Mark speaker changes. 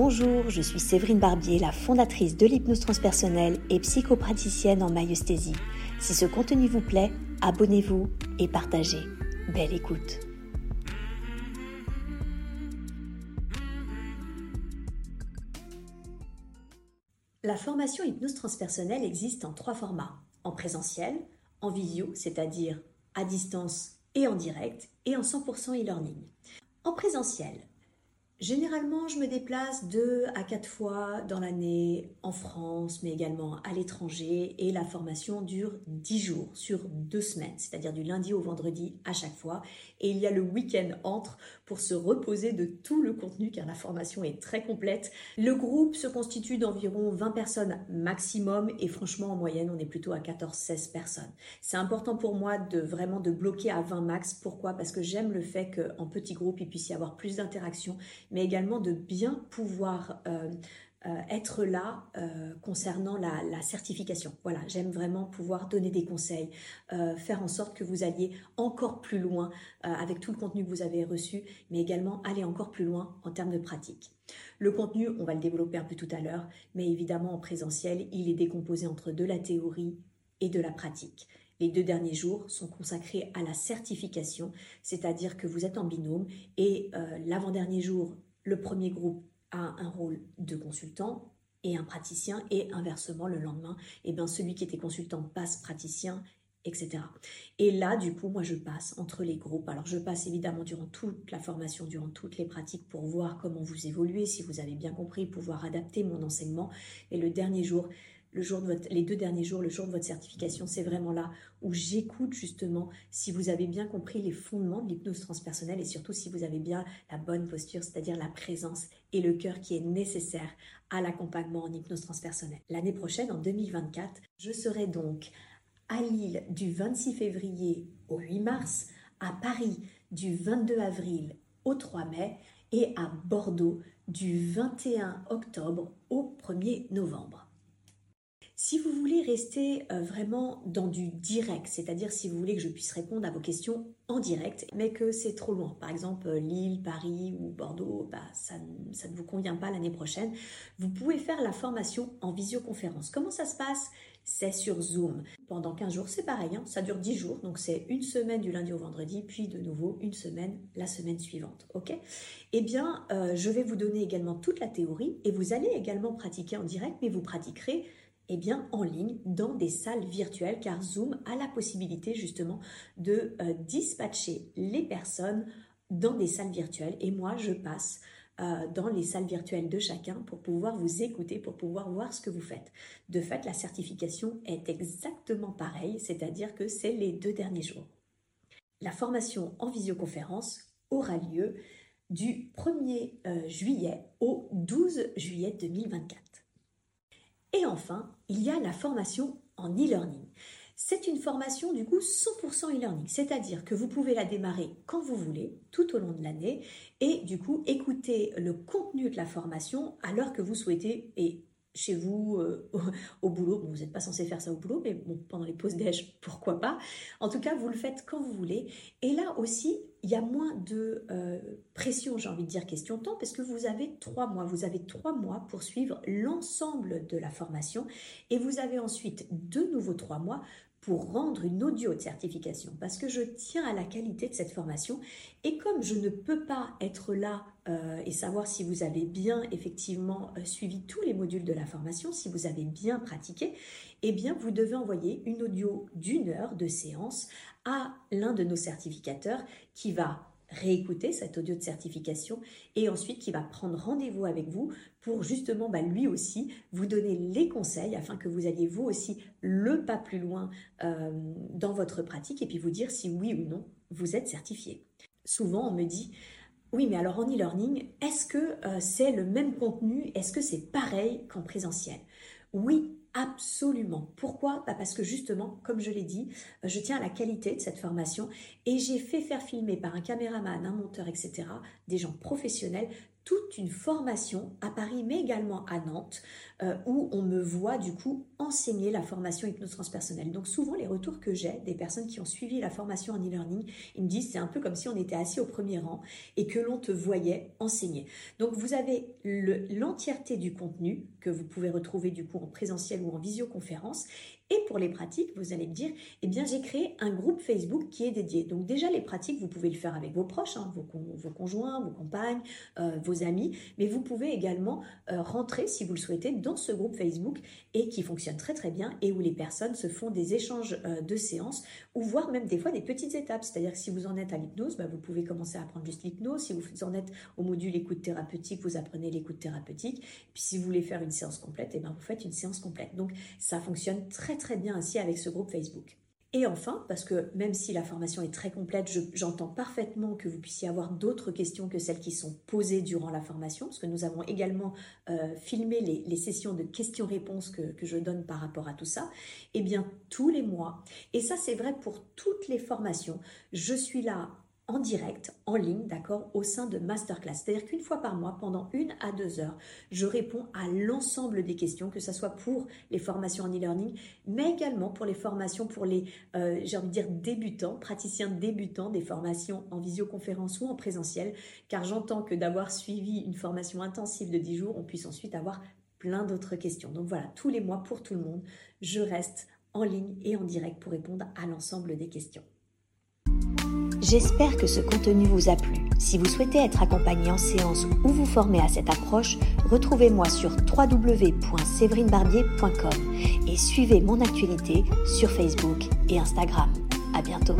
Speaker 1: Bonjour, je suis Séverine Barbier, la fondatrice de l'hypnose transpersonnelle et psychopraticienne en maïesthésie. Si ce contenu vous plaît, abonnez-vous et partagez. Belle écoute. La formation hypnose transpersonnelle existe en trois formats. En présentiel, en visio, c'est-à-dire à distance et en direct, et en 100% e-learning. En présentiel, Généralement, je me déplace deux à quatre fois dans l'année en France, mais également à l'étranger, et la formation dure dix jours sur deux semaines, c'est-à-dire du lundi au vendredi à chaque fois. Et il y a le week-end entre pour se reposer de tout le contenu, car la formation est très complète. Le groupe se constitue d'environ 20 personnes maximum, et franchement, en moyenne, on est plutôt à 14-16 personnes. C'est important pour moi de vraiment de bloquer à 20 max. Pourquoi? Parce que j'aime le fait qu'en petit groupe, il puisse y avoir plus d'interactions mais également de bien pouvoir euh, euh, être là euh, concernant la, certification. Voilà, j'aime vraiment pouvoir donner des conseils, faire en sorte que vous alliez encore plus loin avec tout le contenu que vous avez reçu, mais également aller encore plus loin en termes de pratique. Le contenu, on va le développer un peu tout à l'heure, mais évidemment en présentiel, il est décomposé entre de la théorie et de la pratique. Les deux derniers jours sont consacrés à la certification, c'est-à-dire que vous êtes en binôme et euh, l'avant-dernier jour, le premier groupe a un rôle de consultant et un praticien et inversement le lendemain, eh bien celui qui était consultant passe praticien etc. Et là, du coup, moi, je passe entre les groupes. Alors, je passe évidemment durant toute la formation, durant toutes les pratiques pour voir comment vous évoluez, si vous avez bien compris, pouvoir adapter mon enseignement. Et le dernier jour, les deux derniers jours, le jour de votre certification, c'est vraiment là où j'écoute justement si vous avez bien compris les fondements de l'hypnose transpersonnelle et surtout si vous avez bien la bonne posture, c'est-à-dire la présence et le cœur qui est nécessaire à l'accompagnement en hypnose transpersonnelle. L'année prochaine, en 2024, je serai donc à Lille du 26 février au 8 mars, à Paris du 22 avril au 3 mai et à Bordeaux du 21 octobre au 1er novembre. Si vous voulez rester euh, vraiment dans du direct, c'est-à-dire si vous voulez que je puisse répondre à vos questions en direct, mais que c'est trop loin, par exemple Lille, Paris ou Bordeaux, bah, ça, ne vous convient pas l'année prochaine, vous pouvez faire la formation en visioconférence. Comment ça se passe? C'est sur Zoom. Pendant 15 jours, c'est pareil, hein, ça dure 10 jours, donc c'est une semaine du lundi au vendredi, puis de nouveau une semaine la semaine suivante. Ok? Eh bien, euh, je vais vous donner également toute la théorie et vous allez également pratiquer en direct, mais vous pratiquerez eh bien, en ligne dans des salles virtuelles car Zoom a la possibilité justement de euh, dispatcher les personnes dans des salles virtuelles et moi je passe euh, dans les salles virtuelles de chacun pour pouvoir vous écouter, pour pouvoir voir ce que vous faites. De fait, la certification est exactement pareille, c'est-à-dire que c'est les deux derniers jours. La formation en visioconférence aura lieu du 1er euh, juillet au 12 juillet 2024. Et enfin, il y a la formation en e-learning. C'est une formation du coup 100% e-learning, c'est-à-dire que vous pouvez la démarrer quand vous voulez, tout au long de l'année, et du coup écouter le contenu de la formation à l'heure que vous souhaitez et chez vous, euh, au boulot. vous n'êtes pas censé faire ça au boulot, mais bon, pendant les pauses déj, pourquoi pas. En tout cas, vous le faites quand vous voulez. Et là aussi, il y a moins de euh, pression, j'ai envie de dire, question temps, parce que vous avez trois mois. Vous avez trois mois pour suivre l'ensemble de la formation et vous avez ensuite de nouveau trois mois pour rendre une audio de certification parce que je tiens à la qualité de cette formation. Et comme je ne peux pas être là euh, et savoir si vous avez bien effectivement euh, suivi tous les modules de la formation, si vous avez bien pratiqué, eh bien vous devez envoyer une audio d'une heure de séance à l'un de nos certificateurs qui va réécouter cet audio de certification et ensuite qui va prendre rendez-vous avec vous pour justement bah, lui aussi vous donner les conseils afin que vous alliez vous aussi le pas plus loin euh, dans votre pratique et puis vous dire si oui ou non vous êtes certifié. Souvent on me dit oui mais alors en e-learning est-ce que euh, c'est le même contenu? Est-ce que c'est pareil qu'en présentiel? Oui Absolument. Pourquoi? Bah, Parce que justement, comme je l'ai dit, euh, je tiens à la qualité de cette formation et j'ai fait faire filmer par un caméraman, un monteur, etc., des gens professionnels toute une formation à Paris, mais également à Nantes, euh, où on me voit du coup enseigner la formation hypnose transpersonnelle. Donc souvent, les retours que j'ai des personnes qui ont suivi la formation en e-learning, ils me disent c'est un peu comme si on était assis au premier rang et que l'on te voyait enseigner. Donc vous avez l'entièreté du contenu que vous pouvez retrouver du coup en présentiel ou en visioconférence et pour les pratiques, vous allez me dire, eh bien j'ai créé un groupe Facebook qui est dédié. Donc déjà les pratiques, vous pouvez le faire avec vos proches, hein, vos, conjoints, vos compagnes, euh, vos amis, mais vous pouvez également euh, rentrer, si vous le souhaitez, dans ce groupe Facebook et qui fonctionne très très bien et où les personnes se font des échanges euh, de séances ou voire même des fois des petites étapes. C'est-à-dire que si vous en êtes à l'hypnose, bah, vous pouvez commencer à apprendre juste l'hypnose. Si vous en êtes au module écoute thérapeutique, vous apprenez l'écoute thérapeutique. Puis si vous voulez faire une séance complète, eh ben, vous faites une séance complète. Donc ça fonctionne très très bien ainsi avec ce groupe Facebook. Et enfin, parce que même si la formation est très complète, j'entends parfaitement que vous puissiez avoir d'autres questions que celles qui sont posées durant la formation, parce que nous avons également euh, filmé les, sessions de questions-réponses que, que, je donne par rapport à tout ça. Eh bien, tous les mois, et ça c'est vrai pour toutes les formations, je suis là en direct, en ligne, d'accord, au sein de masterclass. C'est-à-dire qu'une fois par mois, pendant une à deux heures, je réponds à l'ensemble des questions, que ce soit pour les formations en e-learning, mais également pour les formations pour les, euh, j'ai envie de dire, débutants, praticiens débutants, des formations en visioconférence ou en présentiel, car j'entends que d'avoir suivi une formation intensive de dix jours, on puisse ensuite avoir plein d'autres questions. Donc voilà, tous les mois, pour tout le monde, je reste en ligne et en direct pour répondre à l'ensemble des questions.
Speaker 2: J'espère que ce contenu vous a plu. Si vous souhaitez être accompagné en séance ou vous former à cette approche, retrouvez-moi sur www.séverinebarbier.com et suivez mon actualité sur Facebook et Instagram. À bientôt.